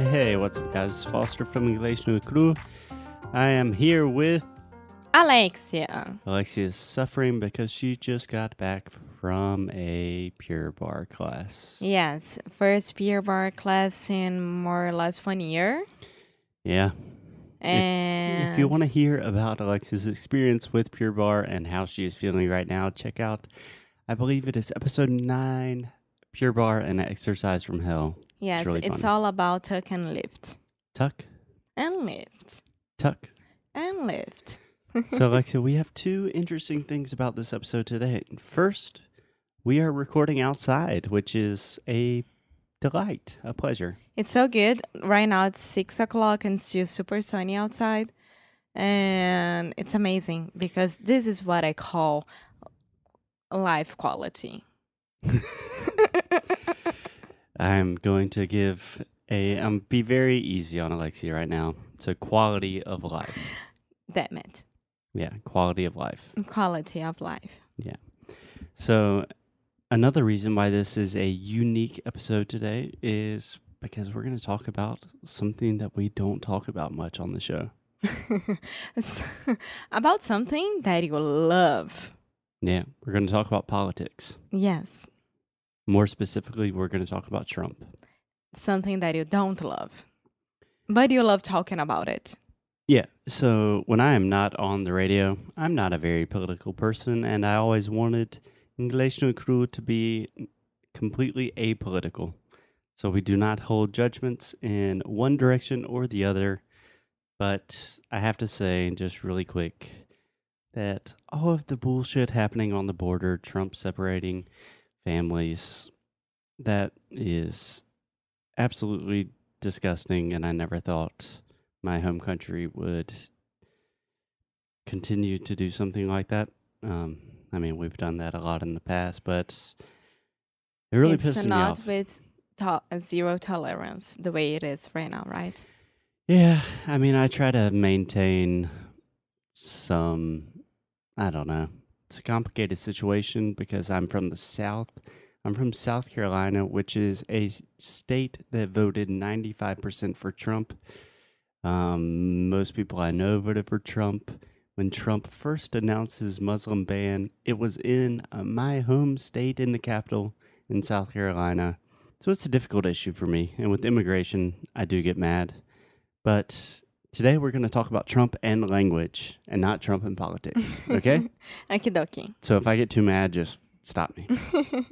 Hey, what's up, guys? Foster from English no Crew. I am here with Alexia. Alexia is suffering because she just got back from a Pure Barre class. Yes, first Pure Barre class in more or less one year. Yeah. And If you want to hear about Alexia's experience with Pure Barre and how she is feeling right now, check out, I believe it is episode nine Pure Barre and Exercise from Hell. Yes, really it's all about tuck and lift. Tuck, And lift. tuck. And lift. so, Alexia, we have two interesting things about this episode today. First, we are recording outside, which is a delight, a pleasure. It's so good. Right now it's six o'clock and it's still super sunny outside. And it's amazing because this is what I call life quality. I'm going to give a um be very easy on Alexia right now. So quality of life. Damn it. Yeah, quality of life. Quality of life. Yeah. So another reason why this is a unique episode today is because we're going to talk about something that we don't talk about much on the show. it's about something that you love. Yeah, we're going to talk about politics. Yes, More specifically, we're going to talk about Trump. something that you don't love, but you love talking about it. Yeah. So when I am not on the radio, I'm not a very political person, and I always wanted English no Crew to be completely apolitical. So we do not hold judgments in one direction or the other. But I have to say, just really quick, that all of the bullshit happening on the border, Trump separating families, that is absolutely disgusting, and I never thought my home country would continue to do something like that. Um, I mean, we've done that a lot in the past, but it really it's pisses me off. It's not with to- zero tolerance the way it is right now, right? Yeah, I mean, I try to maintain some, I don't know. It's a complicated situation because I'm from the South. I'm from South Carolina, which is a state that voted 95% for Trump. Um, most people I know voted for Trump. When Trump first announced his Muslim ban, it was in uh, my home state in the capital in South Carolina. So it's a difficult issue for me. And with immigration, I do get mad. But today we're going to talk about Trump and language and not Trump and politics. Okay? Okie dokie. so if I get too mad, just stop me.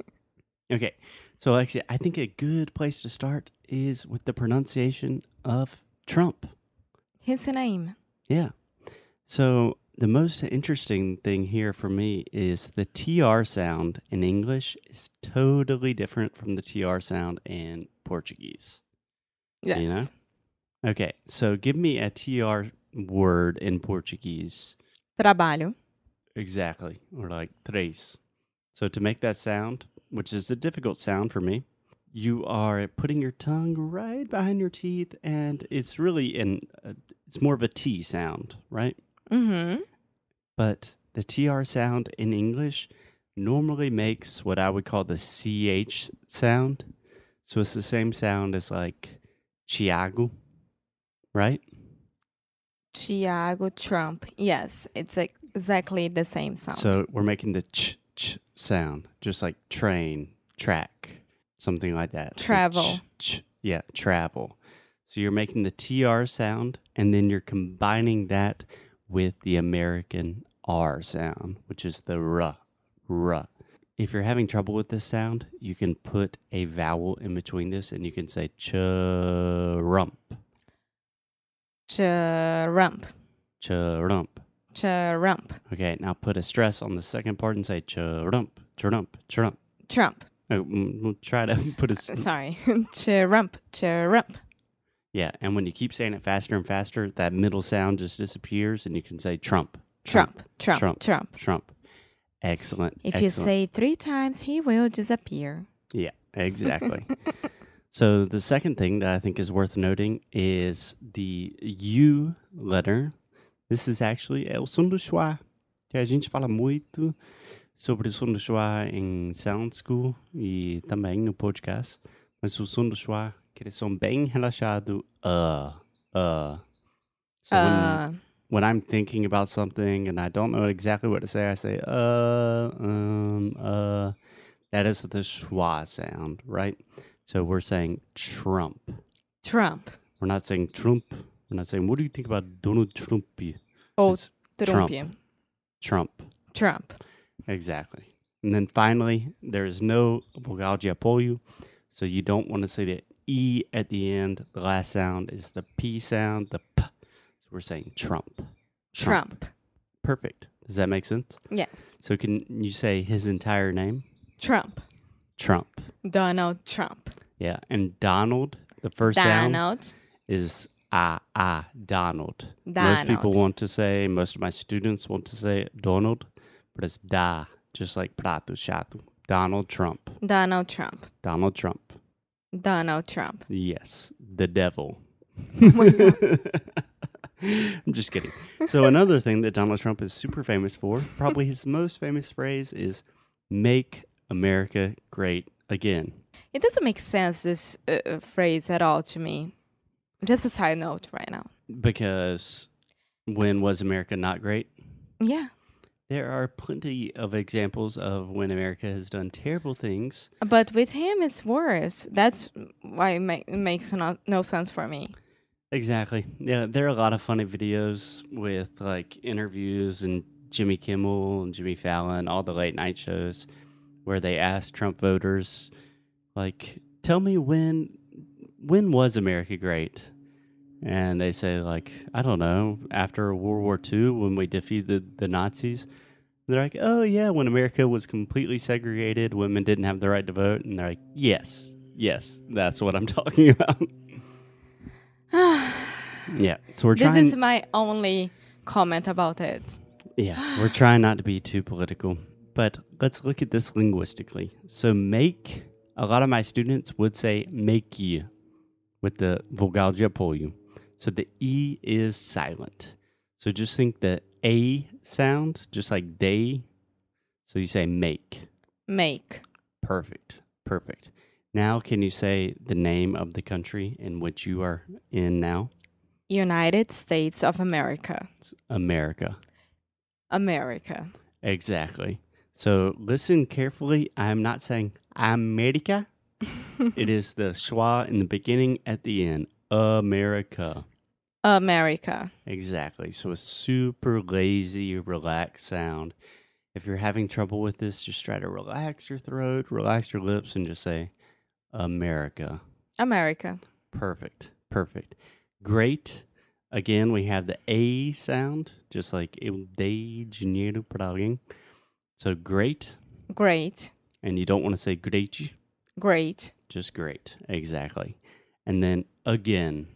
Okay. So, Alexia, I think a good place to start is with the pronunciation of Trump. His name. Yeah. So, the most interesting thing here for me is the TR sound in English is totally different from the TR sound in Portuguese. Yes. You know? Okay. So, give me a TR word in Portuguese. Trabalho. Exactly. Or like tres. So to make that sound, which is a difficult sound for me, you are putting your tongue right behind your teeth, and it's really in. Uh, it's more of a T sound, right? Mm-hmm. But the TR sound in English normally makes what I would call the CH sound. So it's the same sound as like Chiago, right? Tiago Trump. Yes, it's exactly the same sound. So we're making the ch ch sound, just like train, track, something like that. So Travel. ch, ch, yeah, travel. So you're making the TR sound, and then you're combining that with the American R sound, which is the R, R. If you're having trouble with this sound, you can put a vowel in between this, and you can say churump, Trump. churump. Trump. Okay, now put a stress on the second part and say churump, churump, churump. Trump. Uh, mm, We'll try to put it. Sorry, Trump, Trump. Yeah, and when you keep saying it faster and faster, that middle sound just disappears, and you can say Trump, Trump, Trump, Trump. Trump. Trump. Excellent. If you say three times, he will disappear. Yeah, exactly. so the second thing that I think is worth noting is the U letter. This is actually é o som do schwa, que a gente fala muito sobre o som do schwa em Sound School e também no podcast. Mas o som do schwa, que eles são bem relaxado, uh, uh. So when, Uh, when I'm thinking about something and I don't know exactly what to say, I say, uh, um, uh. That is the schwa sound, right? So we're saying Trump. Trump. We're not saying Trump. We're not saying, what do you think about Donald Trump? Ou oh, It's Trump. Trump. Trump. Trump. Exactly. And then finally, there is no vogal de. So you don't want to say the E at the end. The last sound is the P sound, the P. So we're saying Trump. Trump. Perfect. Does that make sense? Yes. So can you say his entire name? Trump. Trump. Donald Trump. Yeah. And Donald, the first sound Donald. is ah ah Donald. Most people want to say, most of my students want to say Donald, but it's da, just like prato chato. Donald Trump. Donald Trump. Donald Trump. Donald Trump. Yes, the devil. I'm just kidding. So another thing that Donald Trump is super famous for, probably his most famous phrase is "Make America Great Again." It doesn't make sense, this uh, uh, phrase at all to me. Just a side note right now. Because when was America not great? Yeah. There are plenty of examples of when America has done terrible things. But with him, it's worse. That's why it, it makes no, no sense for me. Exactly. Yeah, there are a lot of funny videos with like interviews and Jimmy Kimmel and Jimmy Fallon, all the late night shows where they ask Trump voters like tell me when when was America great? And they say like, I don't know, after World War II when we defeated the Nazis. They're like, "Oh yeah, when America was completely segregated, women didn't have the right to vote." And they're like, "Yes. Yes, that's what I'm talking about." yeah. So we're this trying is my only comment about it. Yeah, we're trying not to be too political, but let's look at this linguistically. So, make, a lot of my students would say make you with the vogal de apoio. So, the E is silent. So, just think the A sound, just like day. So, you say make. Make. Perfect. Perfect. Now, can you say the name of the country in which you are in now? United States of America. America. America. Exactly. So listen carefully. I'm not saying America. it is the schwa in the beginning, at the end. America. America. Exactly. So a super lazy, relaxed sound. If you're having trouble with this, just try to relax your throat, relax your lips, and just say America. America. Perfect. Perfect. Great. Again, we have the A sound, just like eu dei dinheiro para alguém. So great. Great. And you don't want to say great, Great. just great. Exactly. And then again.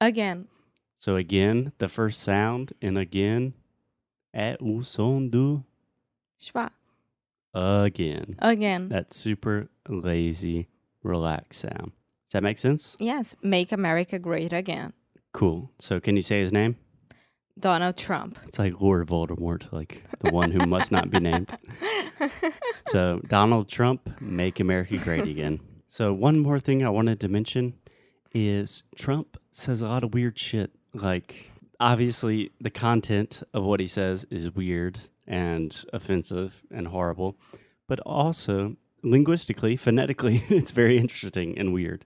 Again. So again, the first sound in again é o som do Schwa. again. Again. That super lazy, relaxed sound. Does that make sense? Yes. Make America great again. Cool. So can you say his name? Donald Trump. It's like Lord Voldemort, like the one who must not be named. So, Donald Trump, make America great again. So, one more thing I wanted to mention is Trump says a lot of weird shit. Like, obviously, the content of what he says is weird and offensive and horrible, but also linguistically, phonetically, it's very interesting and weird.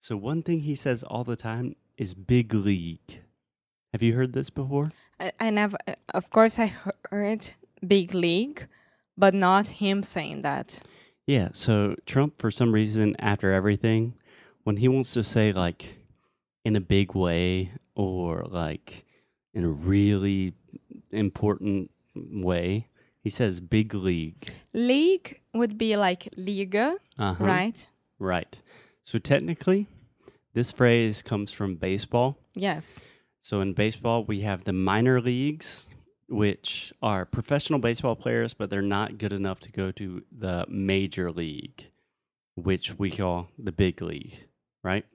So, one thing he says all the time is big league. Have you heard this before? I, I never, uh, of course, I heard big league, but not him saying that. Yeah, so Trump, for some reason, after everything, when he wants to say, like, in a big way or, like, in a really important way, He says big league. League would be like Liga, Uh-huh. right? Right. So technically, this phrase comes from baseball. Yes. So in baseball, we have the minor leagues, which are professional baseball players, but they're not good enough to go to the major league, which we call the big league, right?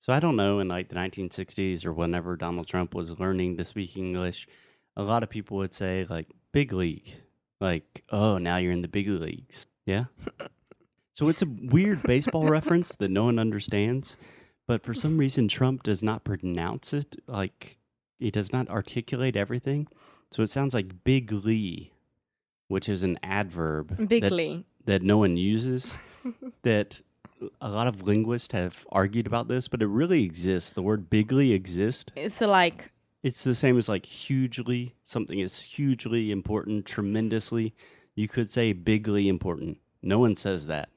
So I don't know, in like the 1960s or whenever Donald Trump was learning to speak English, a lot of people would say, like, big league. Like, oh, now you're in the big leagues. Yeah. So it's a weird baseball reference that no one understands, but for some reason Trump does not pronounce it like he does not articulate everything. So it sounds like big Lee, which is an adverb that, Bigly. that no one uses. that a lot of linguists have argued about this, but it really exists. The word bigly exists. It's like It's the same as like hugely. Something is hugely important, tremendously. You could say bigly important. No one says that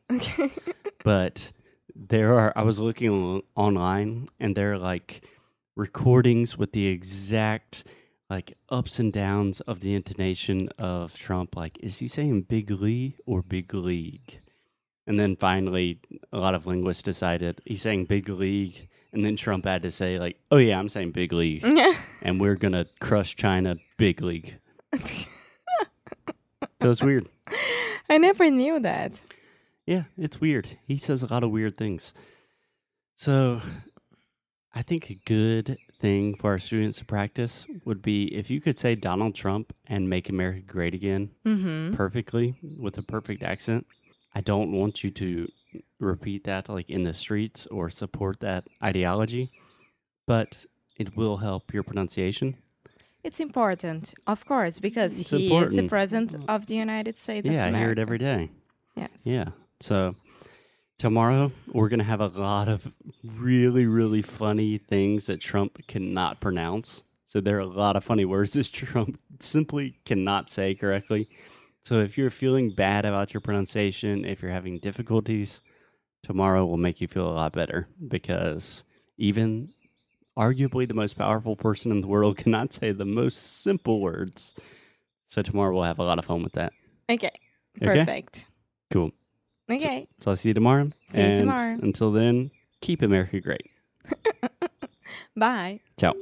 but there are i was looking online and there are like recordings with the exact like ups and downs of the intonation of trump. Like is he saying big lee or big league? And then finally a lot of linguists decided he's saying big league. And then trump had to say like oh yeah i'm saying big league. And we're gonna crush china big league. So it's weird. I never knew that. Yeah, it's weird. He says a lot of weird things. So, I think a good thing for our students to practice would be if you could say Donald Trump and make America great again Mm-hmm. perfectly with a perfect accent. I don't want you to repeat that like in the streets or support that ideology, but it will help your pronunciation. It's important, of course, because It's he is the president of the United States of yeah, I America. hear it every day. Yes. Yeah. So tomorrow we're going to have a lot of really, really funny things that Trump cannot pronounce. So there are a lot of funny words that Trump simply cannot say correctly. So if you're feeling bad about your pronunciation, if you're having difficulties, tomorrow will make you feel a lot better because even arguably the most powerful person in the world cannot say the most simple words. So tomorrow we'll have a lot of fun with that. Okay. Okay? Perfect. Cool. Okay. So I'll see you tomorrow. See you tomorrow. Until then, keep America great. Bye. Ciao.